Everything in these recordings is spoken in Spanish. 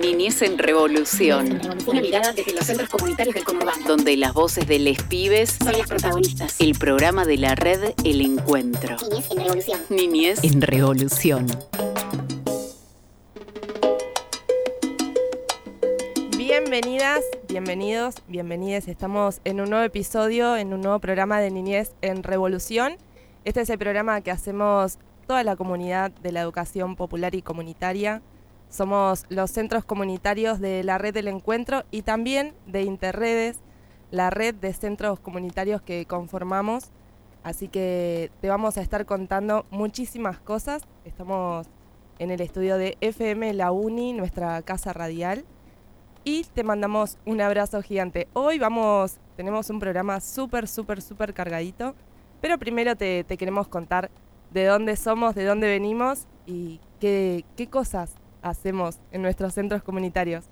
Niñez en Revolución. Una mirada desde los centros comunitarios del conurbano. Donde las voces de les pibes son las protagonistas. El programa de la red El Encuentro. Niñez en Revolución. Niñez en Revolución. Bienvenidas, bienvenidos, bienvenides. Estamos en un nuevo episodio, en un nuevo programa de Niñez en Revolución. Este es el programa que hacemos toda la comunidad de la educación popular y comunitaria. Somos los centros comunitarios de la red del encuentro y también de Interredes, la red de centros comunitarios que conformamos. Así que te vamos a estar contando muchísimas cosas. Estamos en el estudio de FM La Uni, nuestra casa radial. Y te mandamos un abrazo gigante. Hoy vamos, tenemos un programa súper, súper, súper cargadito. Pero primero te, queremos contar de dónde somos, de dónde venimos y qué cosas hacemos en nuestros centros comunitarios.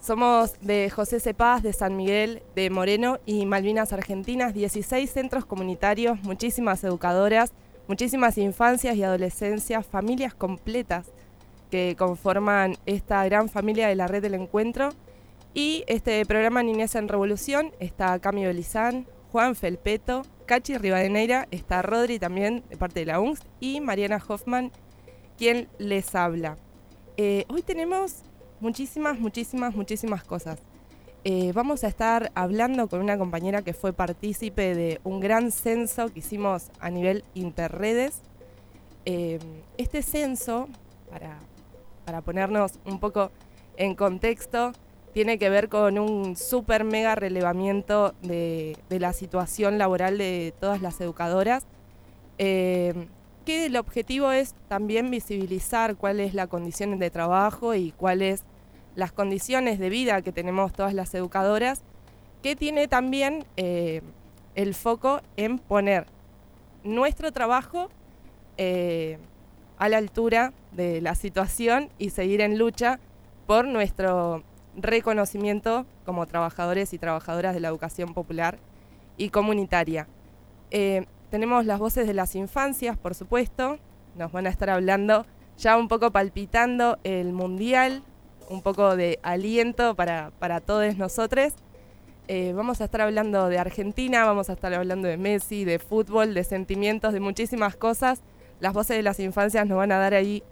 Somos de José Cepaz, de San Miguel, de Moreno y Malvinas Argentinas, 16 centros comunitarios, muchísimas educadoras, muchísimas infancias y adolescencias, familias completas que conforman esta gran familia de la red del encuentro. Y este programa Niñez en Revolución está Cami Belizán, Juan Felpeto, Cachi Rivadeneira, está Rodri también de parte de la UNS y Mariana Hoffman, quien les habla. Eh, hoy tenemos muchísimas, muchísimas, muchísimas cosas. Eh, vamos a estar hablando con una compañera que fue partícipe de un gran censo que hicimos a nivel interredes. Eh, este censo, para, para ponernos un poco en contexto, tiene que ver con un súper mega relevamiento de, de, la situación laboral de todas las educadoras. Que el objetivo es también visibilizar cuál es la condición de trabajo y cuáles las condiciones de vida que tenemos todas las educadoras, que tiene también eh, el foco en poner nuestro trabajo eh, a la altura de la situación y seguir en lucha por nuestro reconocimiento como trabajadores y trabajadoras de la educación popular y comunitaria. Eh, tenemos las voces de las infancias, por supuesto. Nos van a estar hablando ya un poco palpitando el mundial, un poco de aliento para, para todos nosotros. Eh, vamos a estar hablando de Argentina, vamos a estar hablando de Messi, de fútbol, de sentimientos, de muchísimas cosas. Las voces de las infancias nos van a dar ahí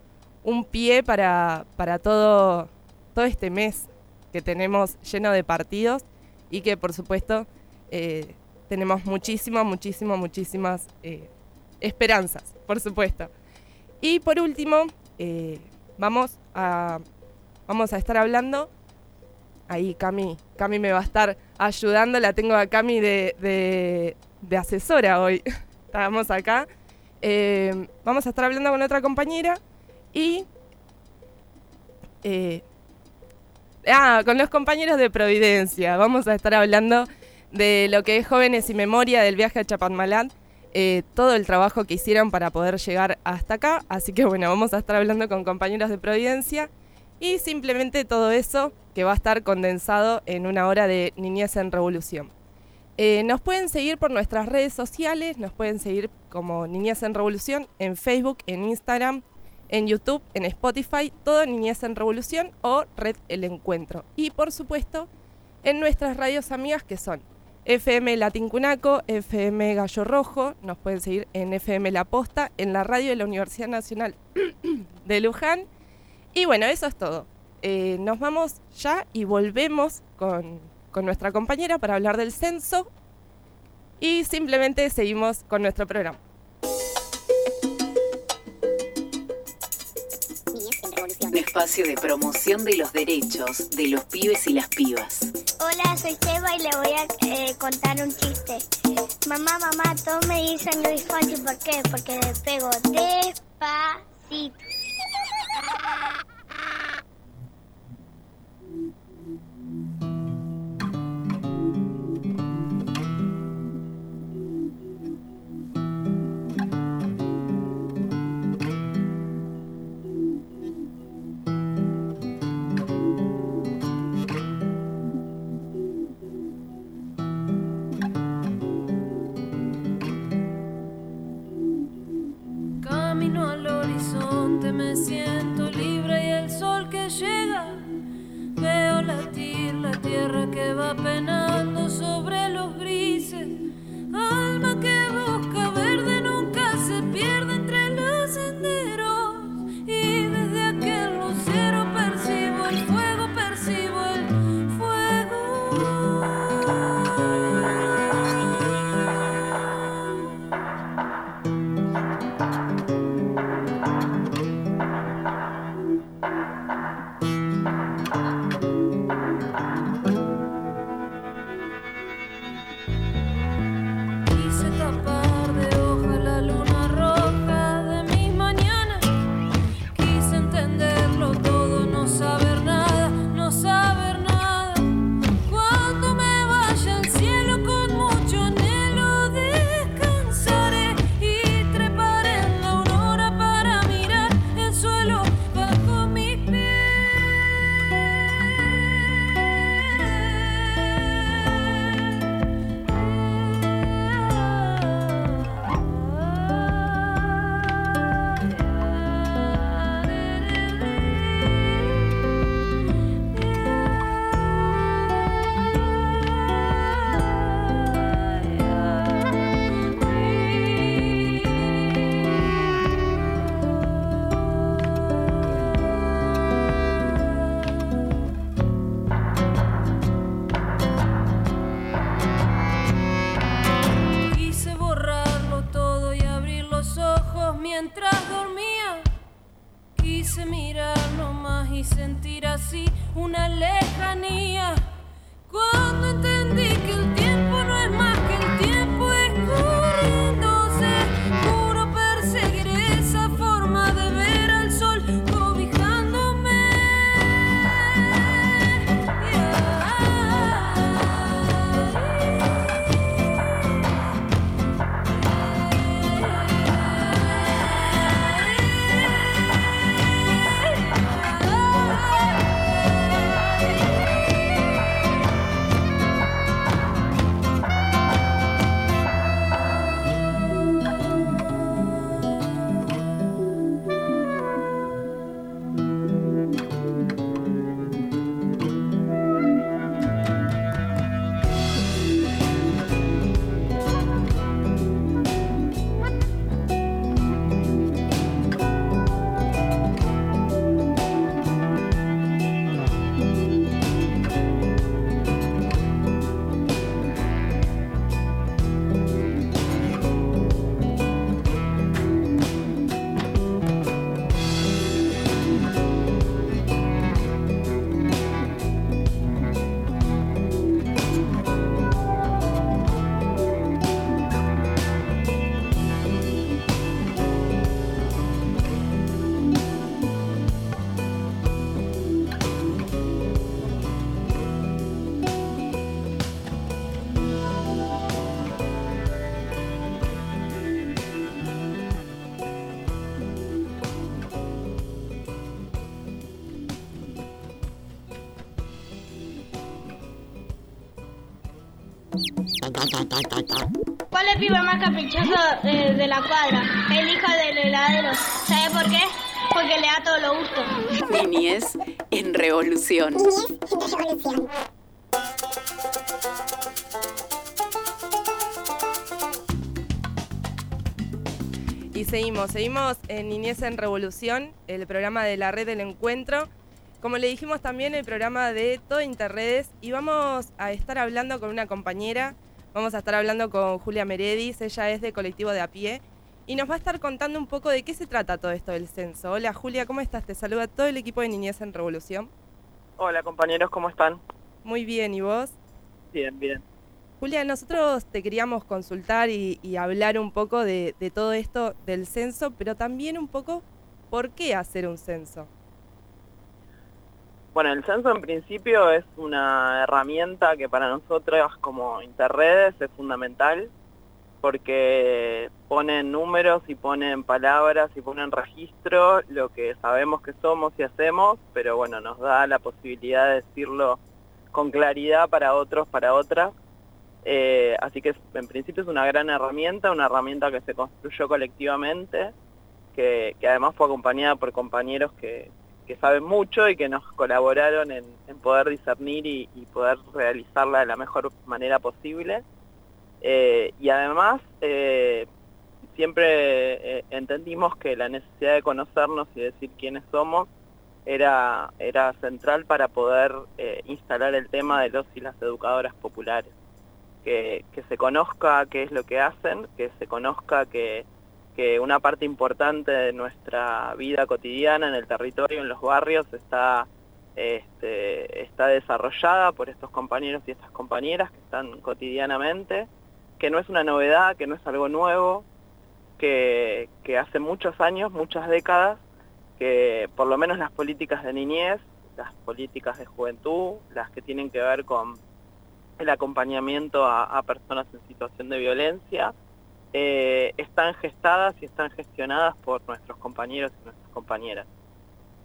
un pie para, para todo, todo este mes que tenemos lleno de partidos y que por supuesto eh, tenemos muchísimas, muchísimas, muchísimas eh, esperanzas, por supuesto. Y por último, eh, vamos, a, vamos a estar hablando. Ahí Cami, Cami me va a estar ayudando, la tengo a Cami de, de, asesora hoy. Estamos acá. Eh, vamos a estar hablando con otra compañera y... ah, con los compañeros de Providencia. Vamos a estar hablando de lo que es Jóvenes y Memoria del viaje a Chapadmalán, eh, todo el trabajo que hicieron para poder llegar hasta acá. Así que bueno, vamos a estar hablando con compañeros de Providencia y simplemente todo eso que va a estar condensado en una hora de Niñez en Revolución. Eh, nos pueden seguir por nuestras redes sociales, nos pueden seguir como Niñez en Revolución en Facebook, en Instagram, en YouTube, en Spotify, todo Niñez en Revolución o Red El Encuentro. Y por supuesto, en nuestras radios amigas que son FM Latincunaco, FM Gallo Rojo, nos pueden seguir en FM La Posta, en la radio de la Universidad Nacional de Luján. Y bueno, eso es todo. Eh, nos vamos ya y volvemos con, con nuestra compañera para hablar del censo y simplemente seguimos con nuestro programa. Espacio de promoción de los derechos de los pibes y las pibas. Hola, soy Seba y le voy a eh, contar un chiste. Mamá, mamá, todos me dicen Luis Fonsi, ¿por qué? Porque le pego despacito. me siento libre y el sol que llega. Veo latir la tierra que va penando sobre los grises. Alma que ¿Cuál es el pibe más caprichoso de, de la cuadra? El hijo del heladero. ¿Sabe por qué? Porque le da todo lo gusto. Niñez en revolución. Y seguimos, seguimos en Niñez en Revolución, el programa de la red del encuentro. Como le dijimos también, el programa de Todo Interredes. Y vamos a estar hablando con una compañera. Vamos a estar hablando con Julia Meredis. Ella es de Colectivo de a pie. Y nos va a estar contando un poco de qué se trata todo esto del censo. Hola Julia, ¿cómo estás? Te saluda todo el equipo de Niñez en Revolución. Hola compañeros, ¿cómo están? Muy bien, ¿y vos? Bien, bien. Julia, nosotros te queríamos consultar y, y hablar un poco de, de todo esto del censo, pero también un poco por qué hacer un censo. Bueno, el censo en principio es una herramienta que para nosotros como Interredes es fundamental porque ponen números y ponen palabras y ponen registro lo que sabemos que somos y hacemos, pero bueno, nos da la posibilidad de decirlo con claridad para otros, para otras. Eh, así que en principio es una gran herramienta, una herramienta que se construyó colectivamente, que además fue acompañada por compañeros que, que saben mucho y que nos colaboraron en, poder discernir y, poder realizarla de la mejor manera posible. Eh, y además, eh, siempre eh, entendimos que la necesidad de conocernos y decir quiénes somos era, era central para poder instalar el tema de los y las educadoras populares. Que, que se conozca qué es lo que hacen, que se conozca que, que una parte importante de nuestra vida cotidiana en el territorio, en los barrios, está, este, está desarrollada por estos compañeros y estas compañeras que están cotidianamente, que no es una novedad, que no es algo nuevo, que, hace muchos años, muchas décadas, que por lo menos las políticas de niñez, las políticas de juventud, las que tienen que ver con el acompañamiento a personas en situación de violencia, eh, están gestadas y están gestionadas por nuestros compañeros y nuestras compañeras.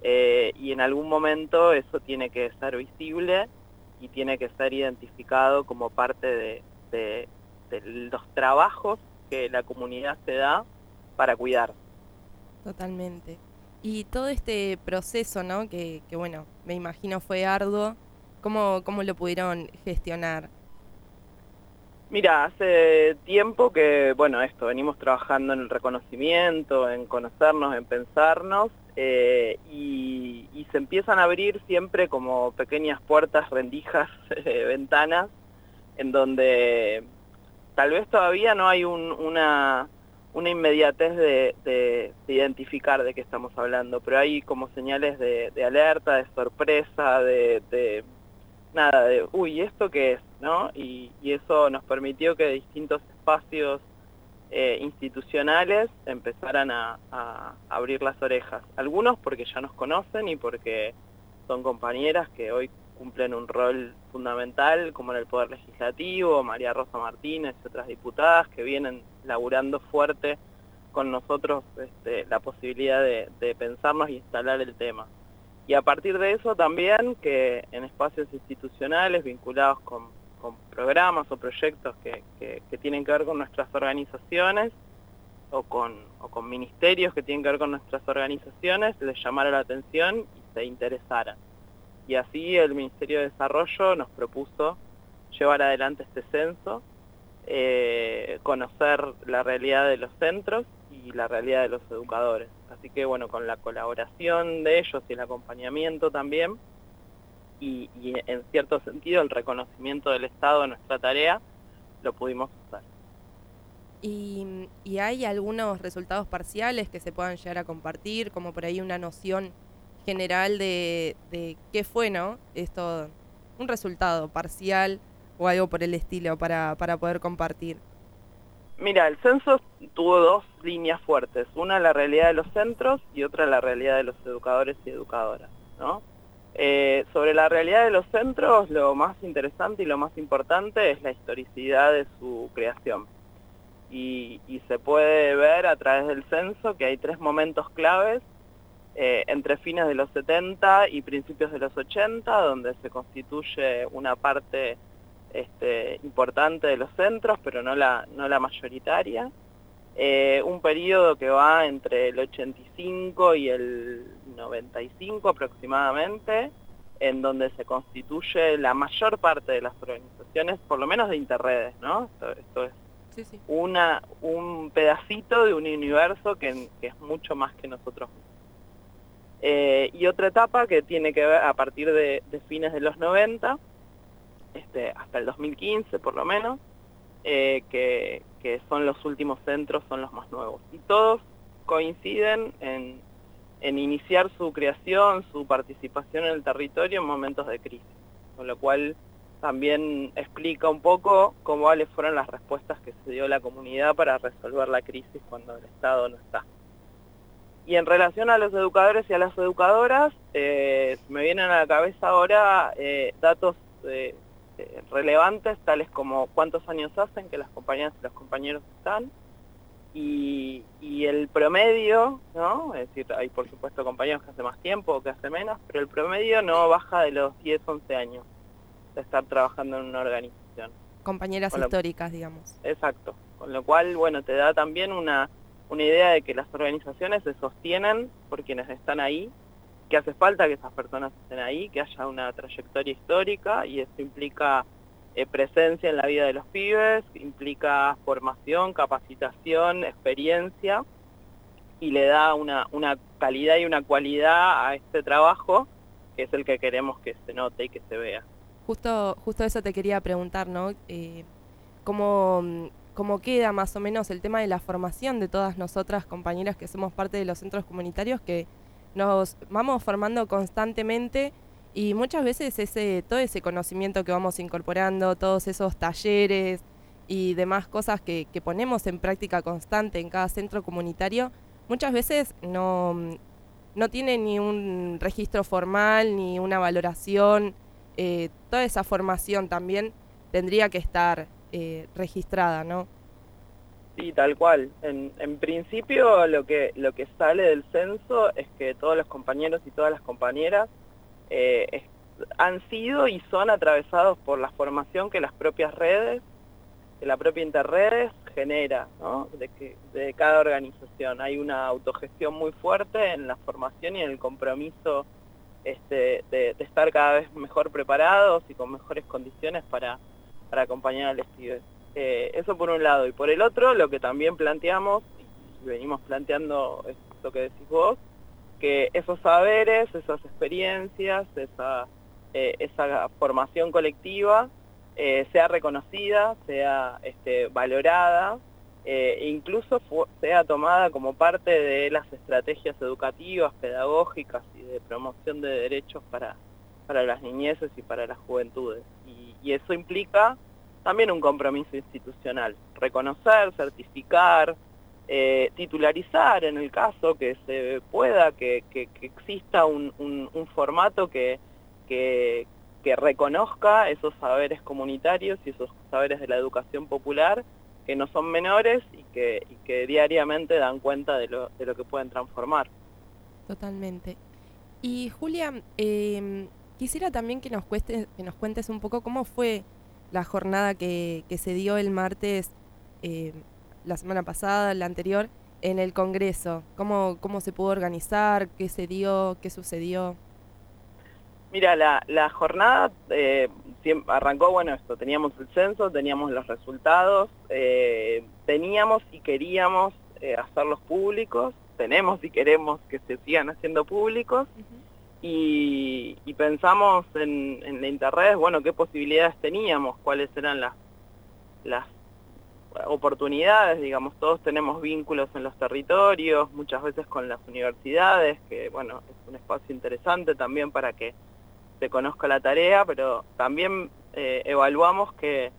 Eh, y en algún momento eso tiene que ser visible y tiene que ser identificado como parte de, de- de los trabajos que la comunidad se da para cuidar. Totalmente. Y todo este proceso, ¿no? Que, que bueno, me imagino fue arduo. ¿Cómo, cómo lo pudieron gestionar? Mira, hace tiempo que, bueno, esto, venimos trabajando en el reconocimiento, en conocernos, en pensarnos, eh, y, se empiezan a abrir siempre como pequeñas puertas, rendijas, eh, ventanas, en donde tal vez todavía no hay un- una, una inmediatez de, de- de identificar de qué estamos hablando, pero hay como señales de, alerta, de sorpresa, de nada, de, uy, ¿esto qué es? ¿no? Y, y eso nos permitió que distintos espacios eh, institucionales empezaran a, abrir las orejas. Algunos porque ya nos conocen y porque son compañeras que hoy cumplen un rol fundamental, como en el Poder Legislativo, María Rosa Martínez y otras diputadas que vienen laburando fuerte con nosotros este, la posibilidad de, de pensarnos y instalar el tema. Y a partir de eso también que en espacios institucionales vinculados con, con programas o proyectos que, que- tienen que ver con nuestras organizaciones o con, o con ministerios que tienen que ver con nuestras organizaciones, les llamara la atención y se interesaran. Y así el Ministerio de Desarrollo nos propuso llevar adelante este censo, eh, conocer la realidad de los centros y la realidad de los educadores. Así que bueno, con la colaboración de ellos y el acompañamiento también, y, en cierto sentido el reconocimiento del Estado de nuestra tarea, lo pudimos usar. Y, y hay algunos resultados parciales que se puedan llegar a compartir, como por ahí una noción general de, qué fue, ¿no? Esto, un resultado parcial o algo por el estilo para poder compartir. Mira, el censo tuvo dos líneas fuertes, una la realidad de los centros y otra la realidad de los educadores y educadoras. Eh, sobre la realidad de los centros, lo más interesante y lo más importante es la historicidad de su creación. Y, y se puede ver a través del censo que hay tres momentos claves eh, entre fines de los 70 y principios de los 80, donde se constituye una parte este, importante de los centros, pero no la, no la mayoritaria. Eh, un periodo que va entre el 85 y el 95 aproximadamente, en donde se constituye la mayor parte de las organizaciones, por lo menos de interredes, ¿no? Esto, esto es Sí, sí. una, un pedacito de un universo que, que es mucho más que nosotros mismos. Eh, y otra etapa que tiene que ver a partir de, de fines de los 90, este, hasta el 2015 por lo menos, eh, que, que son los últimos centros, son los más nuevos. Y todos coinciden en, en iniciar su creación, su participación en el territorio en momentos de crisis, con lo cual también explica un poco cómo cuáles fueron las respuestas que se dio la comunidad para resolver la crisis cuando el Estado no está. Y en relación a los educadores y a las educadoras, eh, me vienen a la cabeza ahora eh, datos eh, eh, relevantes, tales como cuántos años hacen que las compañeras y los compañeros están, y, y el promedio, ¿no? Es decir, hay por supuesto compañeros que hace más tiempo o que hace menos, pero el promedio no baja de los 10, 11 años de estar trabajando en una organización. Compañeras históricas, digamos. Exacto. Con lo cual, bueno, te da también una, una idea de que las organizaciones se sostienen por quienes están ahí, que hace falta que esas personas estén ahí, que haya una trayectoria histórica y eso implica eh, presencia en la vida de los pibes, implica formación, capacitación, experiencia y le da una, una calidad y una cualidad a este trabajo que es el que queremos que se note y que se vea. Justo, justo eso te quería preguntar, ¿no? Eh, ¿cómo, ¿Cómo queda más o menos el tema de la formación de todas nosotras, compañeras que somos parte de los centros comunitarios, que nos vamos formando constantemente y muchas veces ese, todo ese conocimiento que vamos incorporando, todos esos talleres y demás cosas que, ponemos en práctica constante en cada centro comunitario, muchas veces no, no tiene ni un registro formal, ni una valoración. eh, toda esa formación también tendría que estar eh, registrada, ¿no? Sí, tal cual. En, en principio lo que, lo que sale del censo es que todos los compañeros y todas las compañeras eh, han sido y son atravesados por la formación que las propias redes, que la propia Interredes genera. De, que, de cada organización. Hay una autogestión muy fuerte en la formación y en el compromiso este, de, de estar cada vez mejor preparados y con mejores condiciones para, para acompañar a los pibes. Eh, eso por un lado. Y por el otro, lo que también planteamos, y venimos planteando esto que decís vos, que esos saberes, esas experiencias, esa, eh, esa formación colectiva eh, sea reconocida, sea este, valorada e incluso sea tomada como parte de las estrategias educativas, pedagógicas y de promoción de derechos para, para las niñeces y para las juventudes. Y eso implica también un compromiso institucional, reconocer, certificar, eh, titularizar en el caso que se pueda, que, que- exista un, un- formato que, que, reconozca esos saberes comunitarios y esos saberes de la educación popular que no son menores y que, diariamente dan cuenta de lo, de lo que pueden transformar. Totalmente. Y Julia, eh, quisiera también que nos, cueste, que nos cuentes un poco cómo fue la jornada que, que se dio el martes, eh, la semana pasada, la anterior, en el Congreso. ¿Cómo, ¿Cómo se pudo organizar? ¿Qué se dio? ¿Qué sucedió? Mira, la, la jornada eh, arrancó, bueno, esto, teníamos el censo, teníamos los resultados, eh, teníamos y queríamos eh, hacerlos públicos, tenemos y queremos que se sigan haciendo públicos, y, pensamos en, la internet, bueno, qué posibilidades teníamos, cuáles eran las, las oportunidades, digamos, todos tenemos vínculos en los territorios, muchas veces con las universidades, que bueno, es un espacio interesante también para que se conozca la tarea, pero también eh, evaluamos que,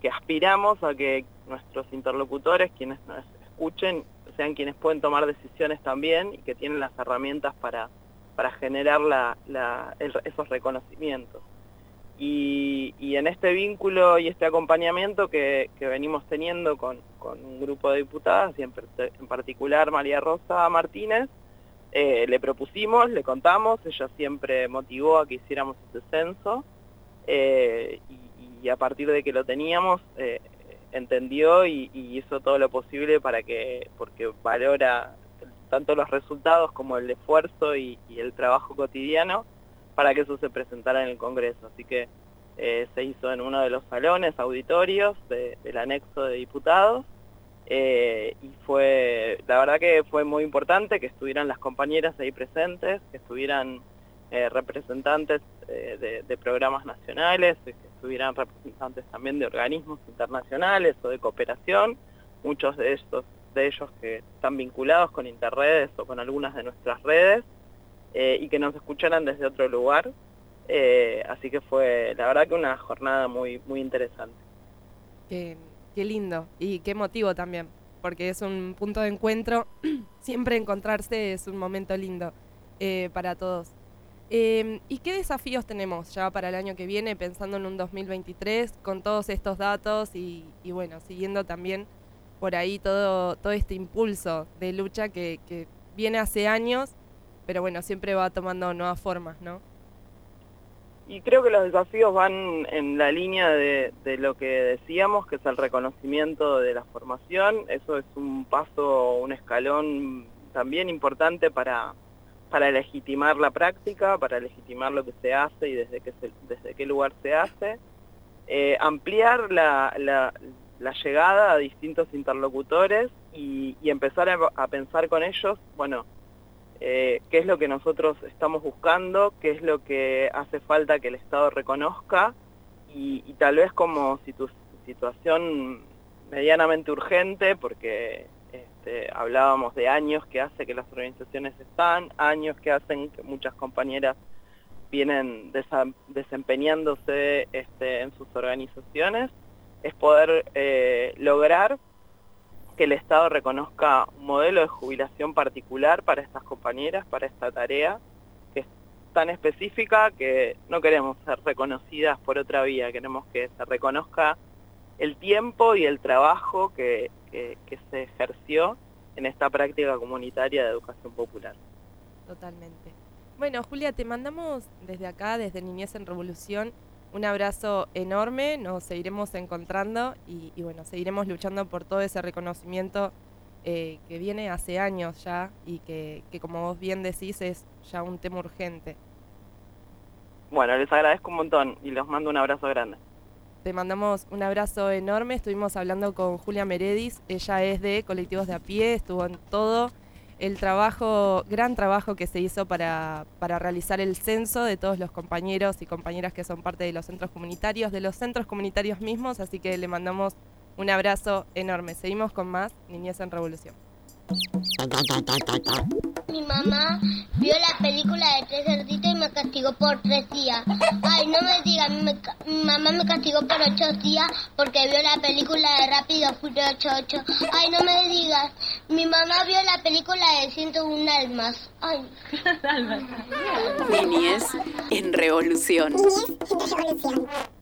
que aspiramos a que nuestros interlocutores, quienes nos escuchen, sean quienes pueden tomar decisiones también y que tienen las herramientas para, para generar la, esos reconocimientos. Y, en este vínculo y este acompañamiento que, venimos teniendo con, un grupo de diputadas, y en, particular María Rosa Martínez, eh, le propusimos, le contamos, ella siempre motivó a que hiciéramos ese censo, eh, y, y a partir de que lo teníamos, eh, entendió y, y hizo todo lo posible para que, porque valora tanto los resultados como el esfuerzo y, el trabajo cotidiano para que eso se presentara en el Congreso. Así que eh, se hizo en uno de los salones auditorios de- del anexo de diputados eh, y fue, la verdad que fue muy importante que estuvieran las compañeras ahí presentes, que estuvieran eh, representantes de, de programas nacionales, que estuvieran representantes también de organismos internacionales o de cooperación, muchos de estos de ellos que están vinculados con Interredes o con algunas de nuestras redes, eh, y que nos escucharan desde otro lugar. Eh, así que fue, la verdad que una jornada muy, muy interesante. Qué, qué lindo y qué motivo también, porque es un punto de encuentro. Siempre encontrarse es un momento lindo eh, para todos. Eh, ¿Y qué desafíos tenemos ya para el año que viene, pensando en un 2023, con todos estos datos y bueno, siguiendo también por ahí todo, todo este impulso de lucha que, que viene hace años, pero bueno, siempre va tomando nuevas formas, ¿no? Y creo que los desafíos van en la línea de, de lo que decíamos, que es el reconocimiento de la formación. Eso es un paso, un escalón también importante para, para legitimar la práctica, para legitimar lo que se hace y desde qué, se- desde qué lugar se hace. Eh, ampliar la, la- la llegada a distintos interlocutores y, empezar a, pensar con ellos, bueno, eh, qué es lo que nosotros estamos buscando, qué es lo que hace falta que el Estado reconozca y, tal vez como situ- situación medianamente urgente, porque este, hablábamos de años que hace que las organizaciones están, años que hacen que muchas compañeras vienen desempeñándose este, en sus organizaciones, es poder eh, lograr que el Estado reconozca un modelo de jubilación particular para estas compañeras, para esta tarea, que es tan específica que no queremos ser reconocidas por otra vía, queremos que se reconozca el tiempo y el trabajo que, que- que se ejerció en esta práctica comunitaria de educación popular. Totalmente. Bueno, Julia, te mandamos desde acá, desde Niñez en Revolución, un abrazo enorme, nos seguiremos encontrando y, y bueno, seguiremos luchando por todo ese reconocimiento eh, que viene hace años ya y que, que como vos bien decís es ya un tema urgente. Bueno, les agradezco un montón y les mando un abrazo grande. Te mandamos un abrazo enorme, estuvimos hablando con Julia Meredis, ella es de Colectivos de a pie, estuvo en todo el trabajo, gran trabajo que se hizo para, para realizar el censo de todos los compañeros y compañeras que son parte de los centros comunitarios, de los centros comunitarios mismos, así que le mandamos Un abrazo enorme. Seguimos con más Niñez en Revolución. Mi mamá vio la película de tres cerditos y me castigó por tres días. Ay, no me digas, mi, mamá me castigó por ocho días porque vio la película de Rápido Furioso 8. Ay, no me digas, mi mamá vio la película de 101 almas. Ay. Niñez en revolución. Quiero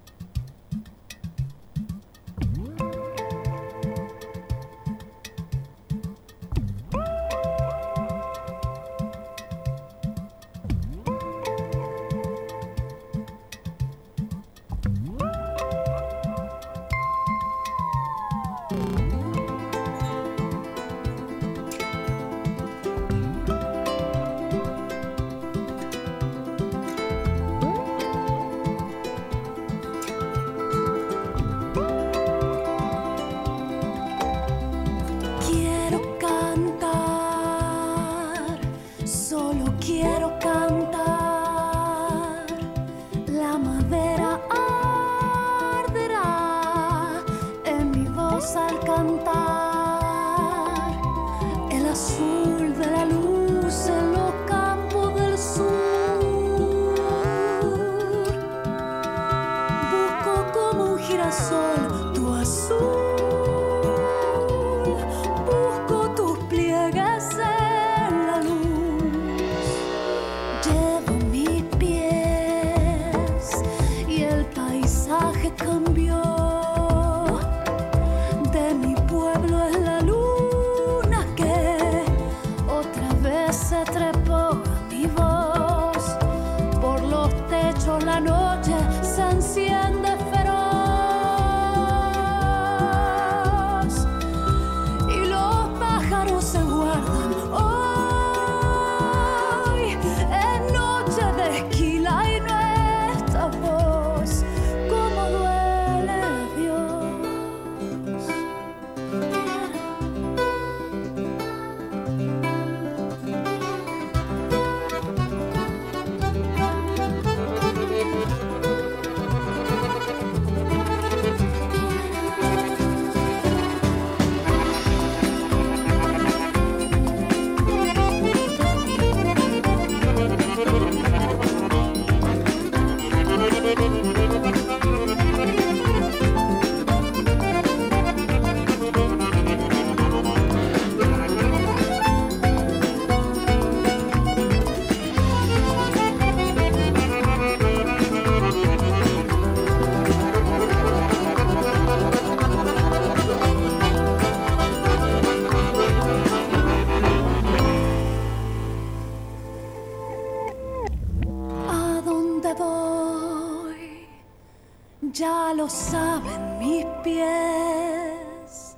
saben mis pies.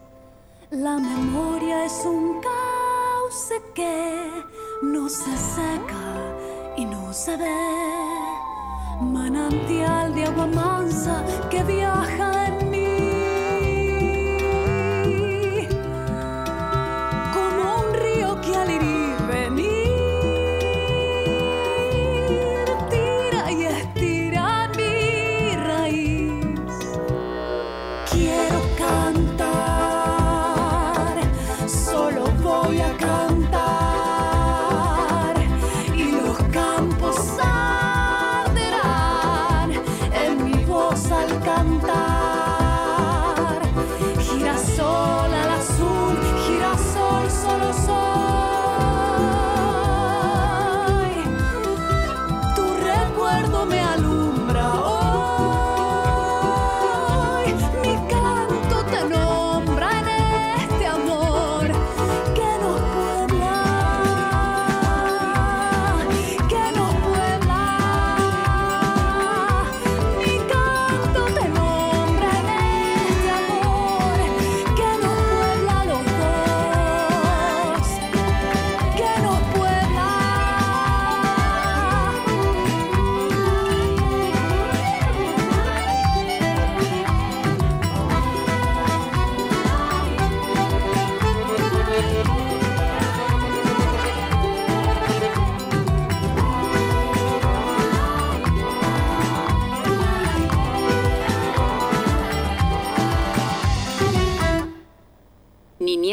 La memoria es un cauce que no se seca y no se ve. Manantial de agua mansa que viaja en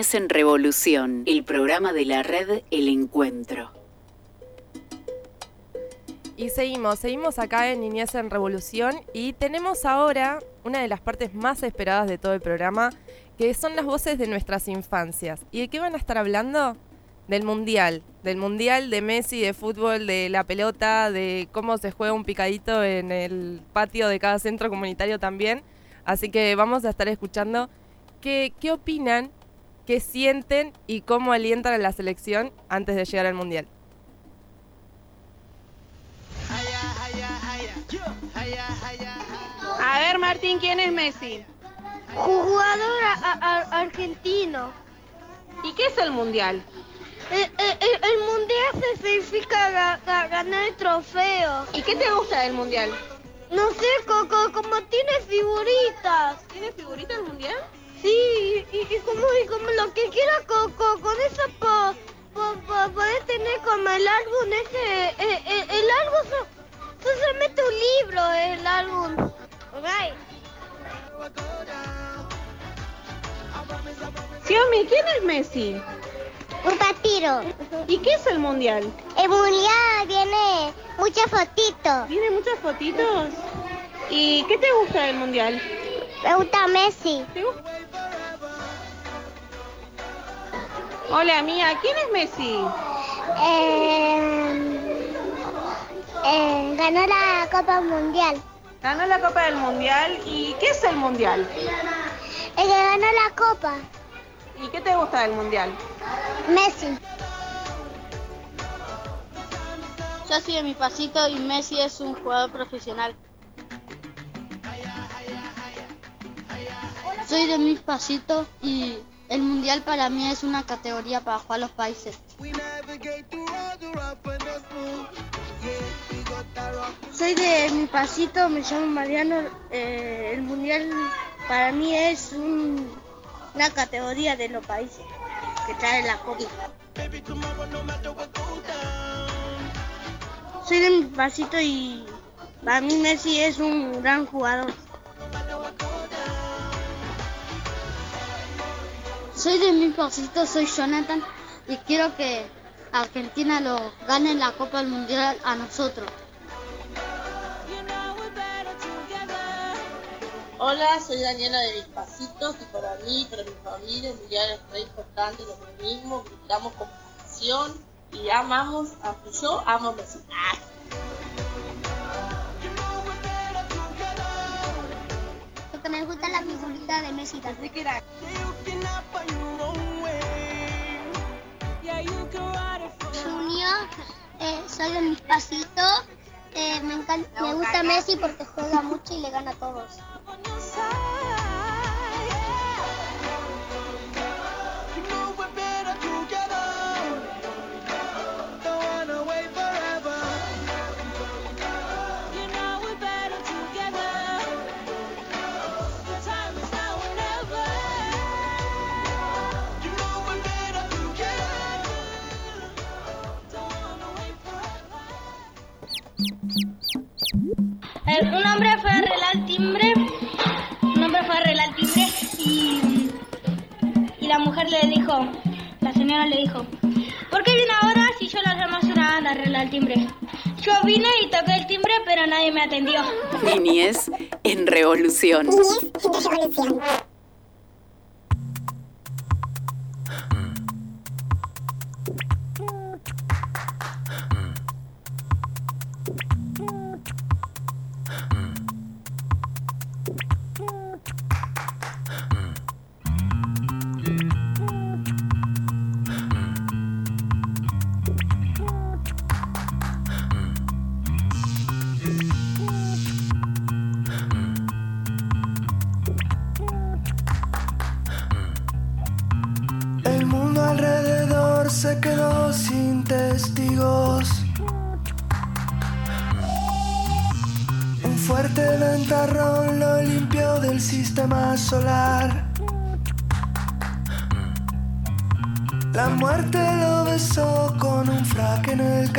Niñez en Revolución, el programa de la red El Encuentro. Y seguimos, seguimos acá en Niñez en Revolución y tenemos ahora una de las partes más esperadas de todo el programa, que son las voces de nuestras infancias. ¿Y de qué van a estar hablando? Del Mundial, del Mundial de Messi, de fútbol, de la pelota, de cómo se juega un picadito en el patio de cada centro comunitario también. Así que vamos a estar escuchando qué, qué opinan, qué sienten y cómo alientan a la selección antes de llegar al Mundial. A ver, Martín, ¿quién es Messi? Jugador a- a- argentino. ¿Y qué es el mundial? El, el- el- el mundial se significa ga- ga- ganar el trofeo. ¿Y qué te gusta del mundial? No sé, co- co- como tiene figuritas. ¿Tiene figurita el mundial? Sí, y, y como, y como lo que quiera co- co- con eso po, po- po- podés tener como el álbum ese. eh, eh, el álbum so- solamente un libro, el álbum. Right. Xiaomi, ¿quién es Messi? Un patiro. ¿Y qué es el mundial? El mundial tiene muchas fotitos. ¿Tiene muchas fotitos? ¿Y qué te gusta del mundial? Me gusta Messi. ¿Te gusta? Hola, mía, ¿quién es Messi? Eh, eh, ganó la Copa Mundial. Ganó la Copa del Mundial. ¿Y qué es el mundial? El que ganó la Copa, ¿Y qué te gusta del mundial? Messi. Yo soy de mi pasito y Messi es un jugador profesional. Soy de mi pasito y el mundial para mí es una categoría para jugar los países. Soy de mi pasito, me llamo Mariano. eh, el mundial para mí es un- una categoría de los países que trae la copa. Soy de mi pasito y para mí Messi es un gran jugador. Soy de mi pasito, soy Jonathan y quiero que Argentina lo gane la Copa del Mundial a nosotros. Hola, soy Daniela de Mis Pasitos y para mí, para mi familia, el mundial es re importante, lo mismo, gritamos con pasión y amamos, a yo amo a. Porque me gusta la figurita de Messi. Junior, eh, soy de mis pasitos. Eh, me, encanta, me gusta Messi porque juega mucho y le gana a todos. Un hombre fue a arreglar el timbre, un hombre fue a arreglar el timbre y, y la mujer le dijo, la señora le dijo, ¿por qué viene ahora si yo la llamo hace una a arreglar el timbre? Yo vine y toqué el timbre pero nadie me atendió. Niñez en Revolución. El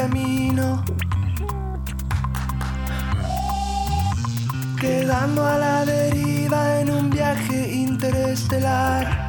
camino. Quedando a la deriva en un viaje interestelar.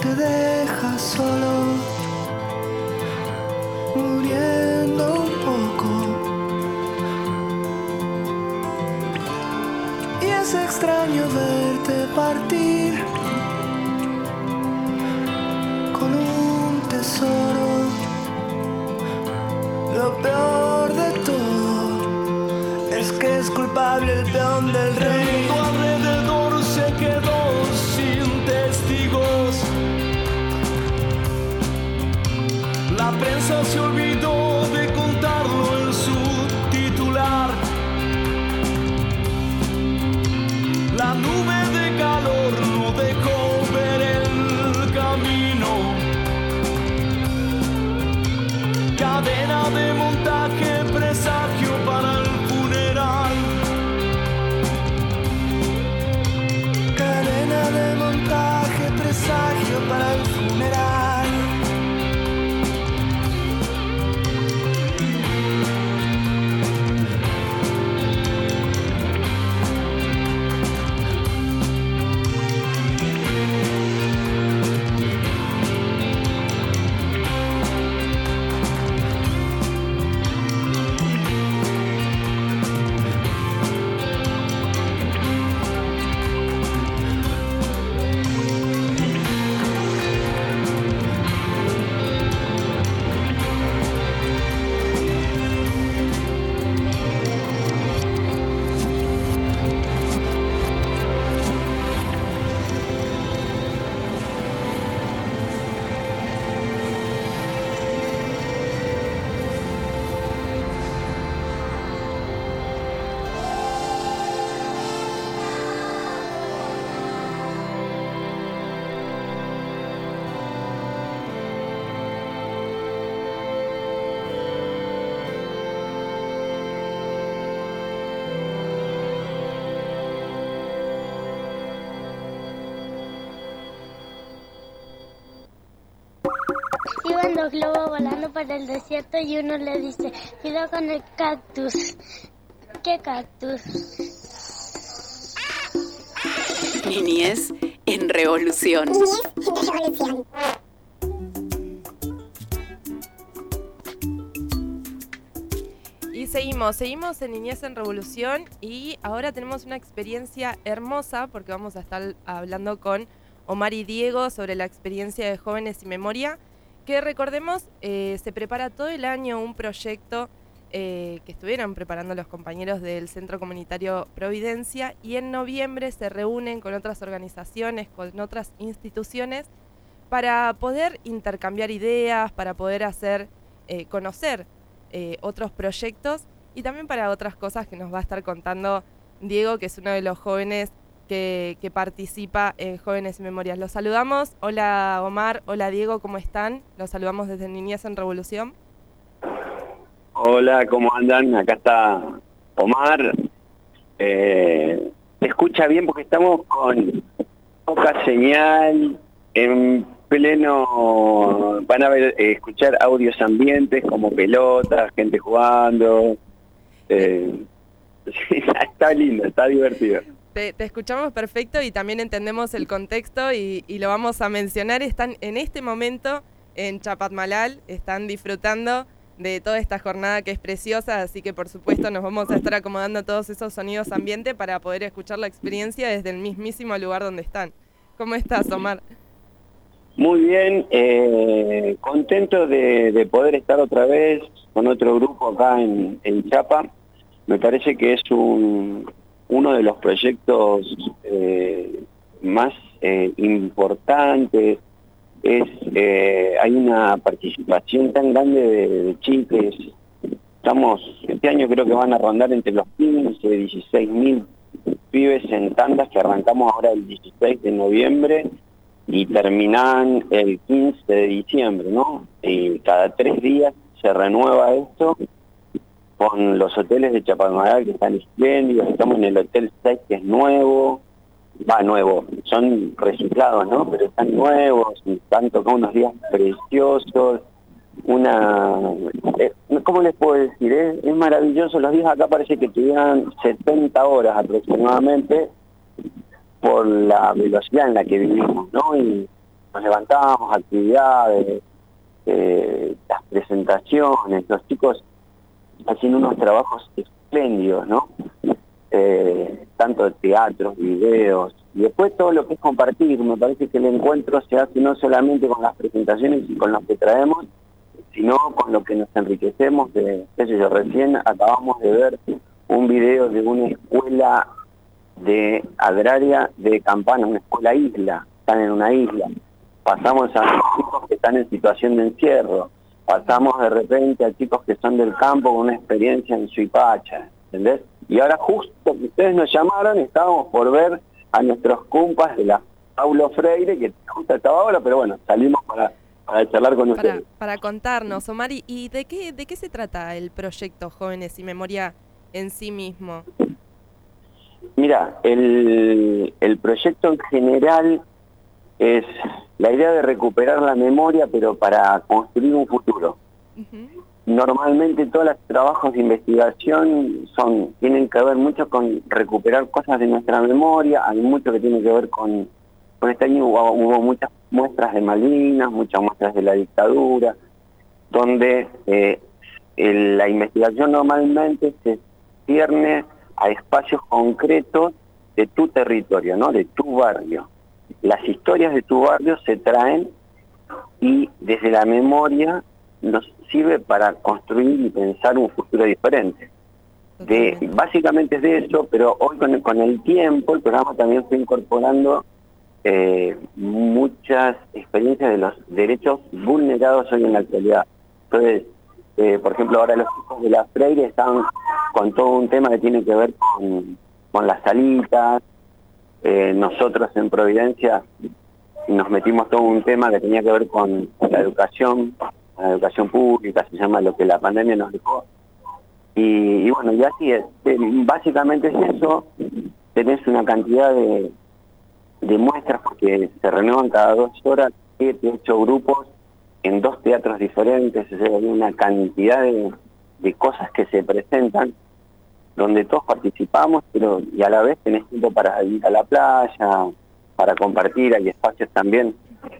Te deja solo, muriendo un poco. Y es extraño verte partir con un tesoro, lo peor de todo es que es culpable el peón del rey. Dos globos volando por el desierto y uno le dice, cuidado con el cactus. ¿Qué cactus? Niñez en revolución. Y seguimos, seguimos en Niñez en Revolución y ahora tenemos una experiencia hermosa porque vamos a estar hablando con Omar y Diego sobre la experiencia de Jóvenes y Memoria, que recordemos, eh, se prepara todo el año un proyecto eh, que estuvieron preparando los compañeros del Centro Comunitario Providencia y en noviembre se reúnen con otras organizaciones, con otras instituciones para poder intercambiar ideas, para poder hacer eh, conocer otros proyectos y también para otras cosas que nos va a estar contando Diego, que es uno de los jóvenes que, participa en Jóvenes Memorias. Los saludamos. Hola Omar, hola Diego, ¿cómo están? Los saludamos desde Niñez en Revolución. Hola, ¿cómo andan? Acá está Omar. Eh, se escucha bien porque estamos con poca señal, en pleno, van a ver, eh, escuchar audios ambientes como pelotas, gente jugando. Eh, está lindo, está divertido. Te, escuchamos perfecto y también entendemos el contexto y, lo vamos a mencionar. Están en este momento en Chapatmalal, están disfrutando de toda esta jornada que es preciosa, así que por supuesto nos vamos a estar acomodando todos esos sonidos ambiente para poder escuchar la experiencia desde el mismísimo lugar donde están. ¿Cómo estás, Omar? Muy bien, eh, contento de, de poder estar otra vez con otro grupo acá en, en Chapa. Me parece que es un, uno de los proyectos eh, más eh, importantes. Es, eh, hay una participación tan grande de, de. Estamos, este año creo que van a rondar entre los 15 y 16 mil pibes en tandas que arrancamos ahora el 16 de noviembre y terminan el 15 de diciembre, ¿no? Y cada tres días se renueva esto con los hoteles de Chapalmadal que están espléndidos, estamos en el Hotel 6 que es nuevo, va nuevo, son reciclados, ¿no? Pero están nuevos, están tocando unos días preciosos, una... eh, ¿Cómo les puedo decir? Es maravilloso, los días acá parece que tuvieran 70 horas aproximadamente por la velocidad en la que vivimos, ¿no? Y nos levantamos, actividades, eh, las presentaciones, los chicos haciendo unos trabajos espléndidos, ¿no? Eh, tanto de teatros, videos, y después todo lo que es compartir, me parece que el encuentro se hace no solamente con las presentaciones y con las que traemos, sino con lo que nos enriquecemos de, qué sé yo, recién acabamos de ver un video de una escuela de agraria de Campana, una escuela isla, están en una isla. Pasamos a los chicos que están en situación de encierro, pasamos de repente a chicos que son del campo con una experiencia en Suipacha, ¿entendés? Y ahora justo que ustedes nos llamaron, estábamos por ver a nuestros compas de la Paulo Freire, que justo estaba ahora, pero bueno, salimos para, para charlar con Para, ustedes. para contarnos, Omar, ¿y- ¿y de qué, de qué se trata el proyecto Jóvenes y Memoria en sí mismo? Mira, el, el proyecto en general es la idea de recuperar la memoria, pero para construir un futuro. Normalmente todos los trabajos de investigación son tienen que ver mucho con recuperar cosas de nuestra memoria, hay mucho que tiene que ver con, con este año hubo, hubo muchas muestras de Malvinas, muchas muestras de la dictadura, donde eh, el- la investigación normalmente se cierne a espacios concretos de tu territorio, ¿no? de tu barrio. Las historias de tu barrio se traen y desde la memoria nos sirve para construir y pensar un futuro diferente. De, básicamente es de eso, pero hoy con el, con el tiempo el programa también fue incorporando eh, muchas experiencias de los derechos vulnerados hoy en la actualidad. Entonces, eh, por ejemplo, ahora los chicos de la Freire están con todo un tema que tiene que ver con, con las salitas. Eh, nosotros en Providencia nos metimos todo un tema que tenía que ver con la educación, la educación pública, se llama lo que la pandemia nos dejó. Y, bueno, y así es. Eh, Básicamente es eso. Tenés una cantidad de, de muestras porque se renuevan cada dos horas, siete, ocho grupos en dos teatros diferentes, o hay una cantidad de, de cosas que se presentan donde todos participamos, pero y a la vez tenés tiempo para ir a la playa, para compartir, hay espacios también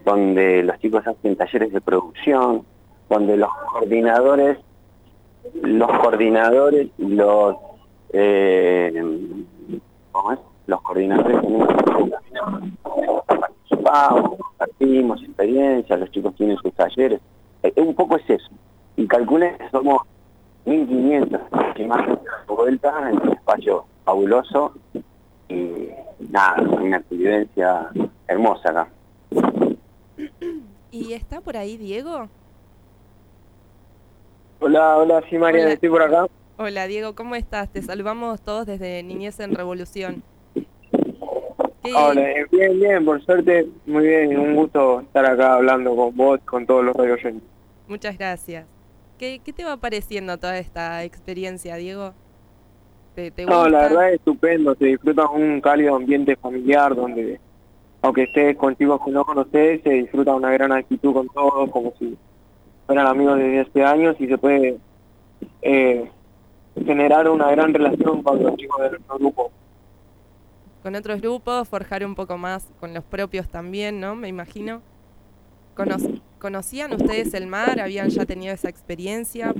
donde los chicos hacen talleres de producción, donde los coordinadores, los coordinadores, los eh, ¿cómo es? los coordinadores participamos, compartimos experiencias, los chicos tienen sus talleres, Eh, un poco es eso. Y calculen que somos 1500 imágenes de vuelta en un espacio fabuloso y nada, una convivencia hermosa acá. ¿Y está por ahí Diego? Hola, hola, sí, Mariana, Hola. estoy por acá. Hola Diego, ¿cómo estás? Te saludamos todos desde Niñez en Revolución. ¿Qué- Hola, eh, bien, bien, por suerte, muy bien, un gusto estar acá hablando con vos, con todos los radio oyentes. Muchas gracias. ¿Qué, qué te va pareciendo toda esta experiencia, Diego? ¿Te, te No, la verdad es estupendo, se disfruta un cálido ambiente familiar donde, aunque estés con chicos que no conoces, se disfruta una gran actitud con todos, como si fueran amigos desde hace años y se puede eh, generar una gran relación con los chicos de nuestro grupo. Con otros grupos, forjar un poco más con los propios también, ¿no? Me imagino. ¿Conocían ustedes el mar? ¿Habían ya tenido esa experiencia?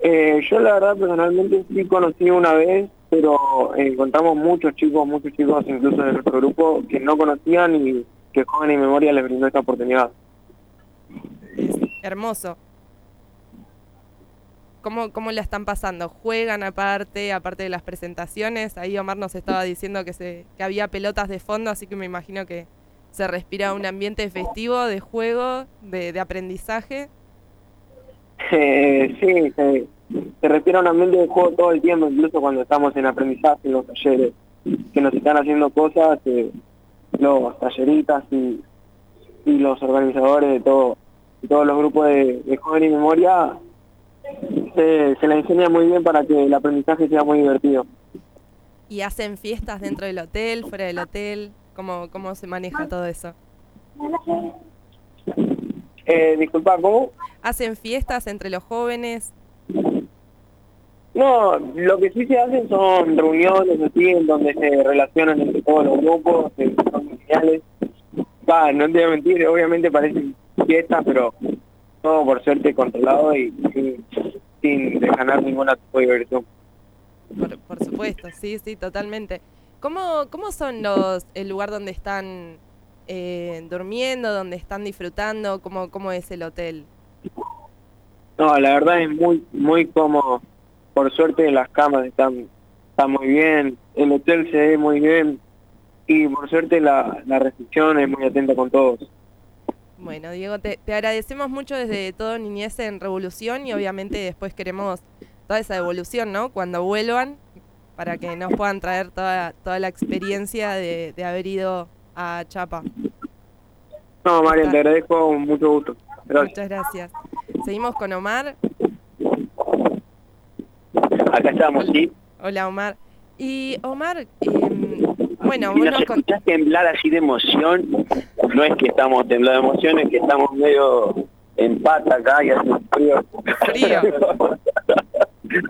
Eh, yo la verdad personalmente sí conocí una vez, pero eh, encontramos muchos chicos, muchos chicos incluso de nuestro grupo que no conocían y que Joven y Memoria les brindó esta oportunidad. Hermoso. ¿Cómo, ¿Cómo la están pasando? ¿Juegan aparte, aparte de las presentaciones? Ahí Omar nos estaba diciendo que, se, que había pelotas de fondo, así que me imagino que se respira un ambiente festivo, de juego, de, de aprendizaje. Eh, sí, se, se respira un ambiente de juego todo el tiempo, incluso cuando estamos en aprendizaje, en los talleres, que nos están haciendo cosas, eh, los talleritas y, y los organizadores de todo, de todos los grupos de, de Joven y Memoria, se, se la enseña muy bien para que el aprendizaje sea muy divertido. ¿Y hacen fiestas dentro del hotel, fuera del hotel? ¿Cómo, cómo se maneja todo eso? Eh, disculpa, ¿cómo? ¿Hacen fiestas entre los jóvenes? No, lo que sí se hacen son reuniones así en donde se relacionan entre todos los grupos, son. Va, no te voy a mentir, obviamente parecen fiestas, pero todo por suerte controlado y sin, sin ganar ningún tipo de diversión. Por, por supuesto, sí, sí, totalmente. ¿Cómo, cómo son los el lugar donde están eh, durmiendo, donde están disfrutando? ¿Cómo, ¿Cómo es el hotel? No, la verdad es muy muy cómodo. Por suerte las camas están, están muy bien, el hotel se ve muy bien y por suerte la, la recepción es muy atenta con todos. Bueno, Diego, te, te agradecemos mucho desde todo Niñez en Revolución y obviamente después queremos toda esa evolución, ¿no? Cuando vuelvan, para que nos puedan traer toda, toda la experiencia de, de haber ido a Chapa. No, María, te agradezco mucho gusto. Gracias. Muchas gracias. Seguimos con Omar. Acá estamos, ¿sí? Hola, Omar. Y Omar, em, bueno, Si vos nos escuchás temblar así de emoción, no es que estamos temblando de emoción, es que estamos medio en pata acá y hace un frío.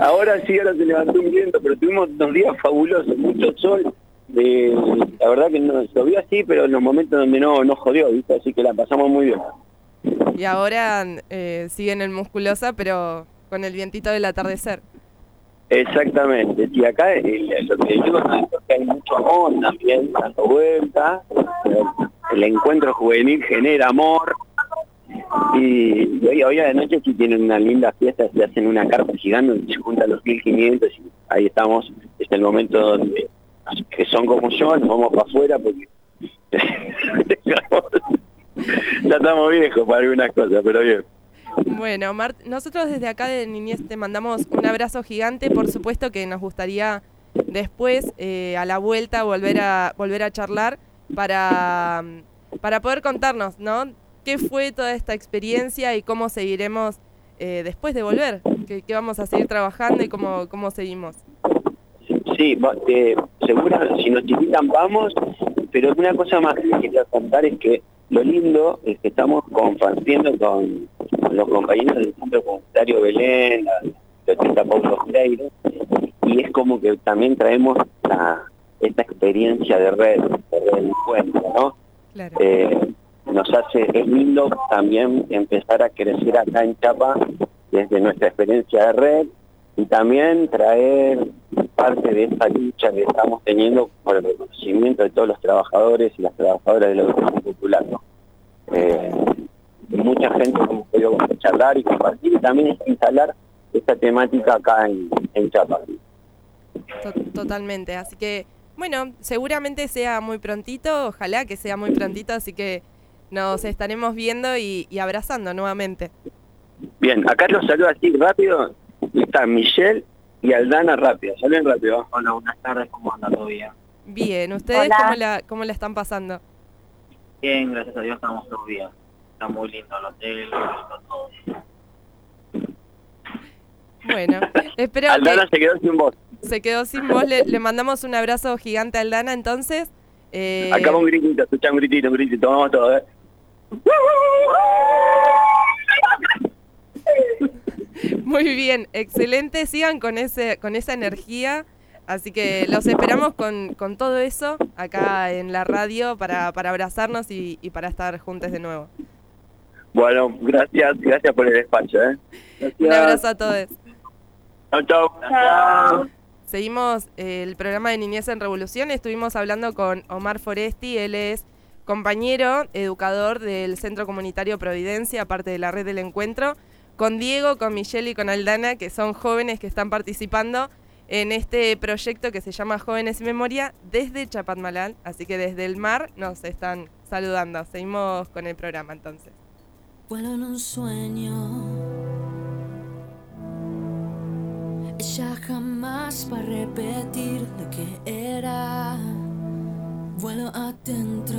ahora sí, ahora se levantó un viento, pero tuvimos dos días fabulosos, mucho sol. Eh, la verdad que no llovió así, pero en los momentos donde no, no jodió, ¿viste? Así que la pasamos muy bien. y ahora eh, siguen en musculosa, pero con el vientito del atardecer. Exactamente, y acá el- lo que digo es que hay mucho amor también dando vuelta, el encuentro juvenil genera amor, y, hoy, hoy a la noche si tienen una linda fiesta, se hacen una carpa gigante se juntan los 1500 y ahí estamos, es el momento donde que son como yo, nos vamos para afuera porque ya estamos viejos para algunas cosas, pero bien. Bueno, Omar, nosotros desde acá de Niñez te mandamos un abrazo gigante. Por supuesto que nos gustaría después, eh, a la vuelta, volver a, volver a charlar para, para poder contarnos, ¿no? ¿Qué fue toda esta experiencia y cómo seguiremos eh, después de volver? ¿Qué, qué vamos a seguir trabajando y cómo, cómo seguimos? Sí, eh, seguro, si nos invitan vamos, pero una cosa más que quería contar es que lo lindo es que estamos compartiendo con, con los compañeros del Centro Comunitario Belén, la Biblioteca Paulo Freire, y es como que también traemos la- esta experiencia de red, de red de encuentro, ¿no? Claro. Eh, nos hace, es lindo también empezar a crecer acá en Chapa desde nuestra experiencia de red y también traer parte de esta lucha que estamos teniendo por el reconocimiento de todos los trabajadores y las trabajadoras de la educación popular. ¿no? Eh, mucha gente hemos podido charlar y compartir y también instalar esta temática acá en, en Chapa. To- Totalmente. Así que, bueno, seguramente sea muy prontito, ojalá que sea muy prontito, así que nos estaremos viendo y, y abrazando nuevamente. Bien, acá los saludo así rápido. Está Michelle y Aldana rápido. Salen rápido. Hola, buenas tardes, ¿cómo anda todo bien? Bien, ¿ustedes Hola. cómo la, cómo la están pasando? Bien, gracias a Dios estamos todos bien. Está muy lindo el hotel, muy lindo todo. Bueno, espero Aldana se quedó sin voz. se quedó sin voz. Le, le mandamos un abrazo gigante a Aldana, entonces. eh, Acá un gritito, escucha un gritito, un gritito. Vamos todos, ¿eh? Muy bien, excelente. Sigan con ese, con esa energía. Así que los esperamos con, con todo eso acá en la radio para, para abrazarnos y, y para estar juntos de nuevo. Bueno, gracias, gracias por el espacio, ¿eh? Un abrazo a todos. Chau, chau. Seguimos eh, el programa de Niñez en Revolución. Estuvimos hablando con Omar Foresti. Él es compañero, educador del Centro Comunitario Providencia, aparte de la red del encuentro. Con Diego, con Michelle y con Aldana, que son jóvenes que están participando en este proyecto que se llama Jóvenes y Memoria desde Chapatmalal. Así que desde el mar nos están saludando. Seguimos con el programa entonces. Vuelo en un sueño. Ella jamás va a repetir lo que era. Vuelo adentro.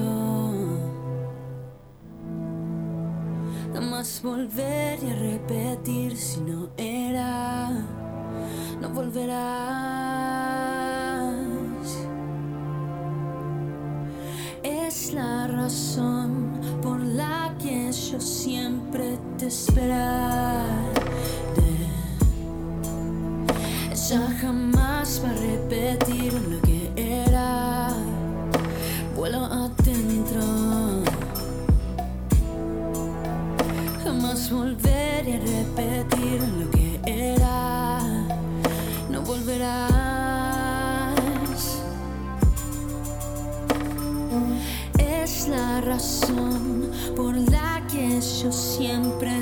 Jamás volvería a repetir si no era. No volverás. Es la razón por la que yo siempre te esperaré. Ella jamás va a repetir lo que. Vuelo adentro. Jamás volveré a repetir lo que era. No volverás. Es la razón por la que yo siempre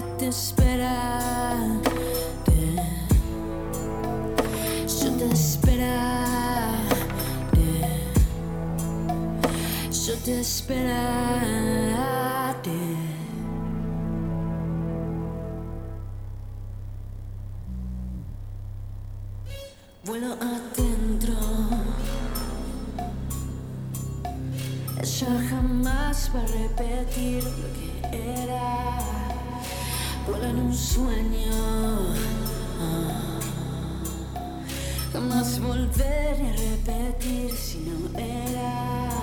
volveré a repetir si no era.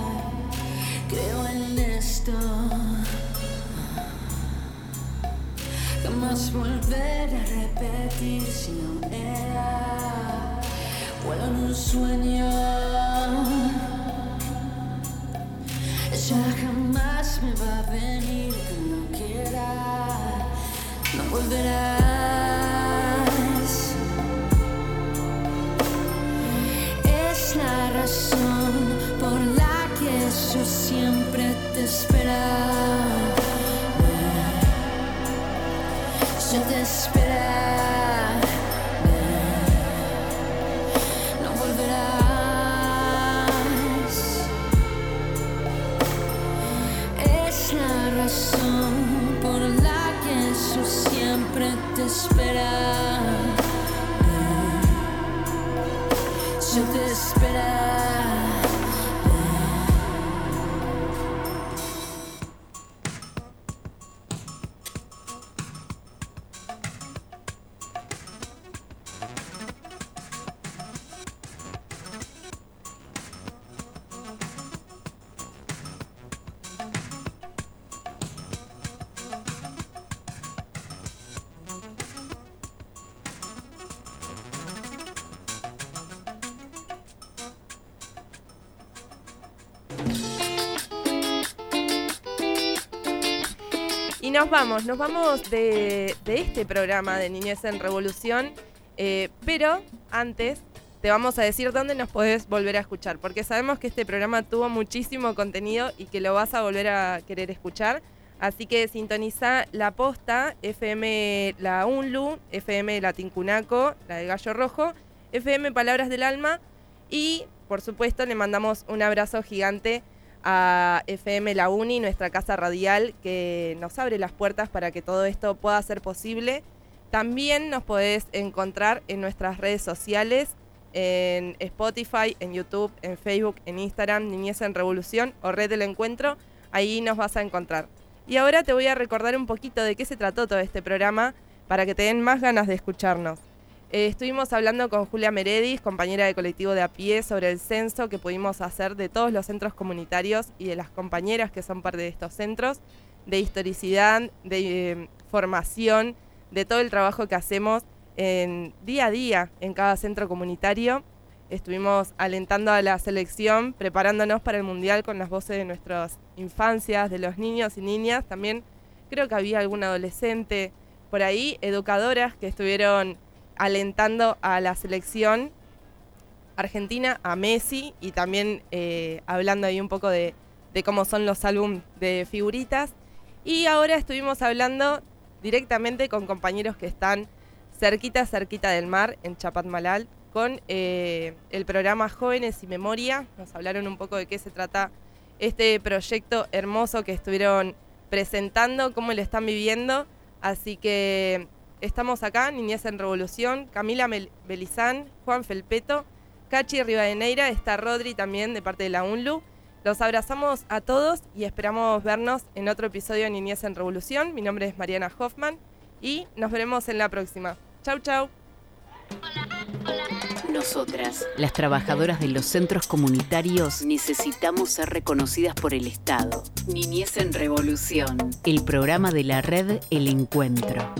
Creo en esto. Jamás volveré a repetir si no era. En un sueño. Ella jamás me va a venir cuando quiera. No volverás. Yo siempre te esperaré. Vamos, nos vamos de, este programa de Niñez en Revolución, eh, pero antes te vamos a decir dónde nos podés volver a escuchar, porque sabemos que este programa tuvo muchísimo contenido y que lo vas a volver a querer escuchar. Así que sintoniza la posta, FM La UNLU, FM La Tincunaco, la de Gallo Rojo, FM Palabras del Alma y, por supuesto, le mandamos un abrazo gigante a FM La Uni, nuestra casa radial, que nos abre las puertas para que todo esto pueda ser posible. También nos podés encontrar en nuestras redes sociales, en Spotify, en YouTube, en Facebook, en Instagram, Niñez en Revolución o Red del Encuentro. Ahí nos vas a encontrar. Y ahora te voy a recordar un poquito de qué se trató todo este programa para que te den más ganas de escucharnos. Eh, estuvimos hablando con Julia Meredis, compañera de colectivo de a pie, sobre el censo que pudimos hacer de todos los centros comunitarios y de las compañeras que son parte de estos centros, de historicidad, de eh, formación, de todo el trabajo que hacemos en, día a día en cada centro comunitario. Estuvimos alentando a la selección, preparándonos para el Mundial con las voces de nuestras infancias, de los niños y niñas. También creo que había algún adolescente por ahí, educadoras que estuvieron alentando a la selección argentina, a Messi y también eh, hablando ahí un poco de, cómo son los álbumes de figuritas. Y ahora estuvimos hablando directamente con compañeros que están cerquita, cerquita del mar, en Chapatmalal, con eh, el programa Jóvenes y Memoria. Nos hablaron un poco de qué se trata este proyecto hermoso que estuvieron presentando, cómo lo están viviendo. Así que estamos acá, Niñez en Revolución, Camila Mel- Belizán, Juan Felpeto, Cachi Rivadeneira, está Rodri también de parte de la UNLU. Los abrazamos a todos y esperamos vernos en otro episodio de Niñez en Revolución. Mi nombre es Mariana Hoffman y nos veremos en la próxima. Chau, chau. Nosotras, las trabajadoras de los centros comunitarios, necesitamos ser reconocidas por el Estado. Niñez en Revolución. El programa de la red El Encuentro.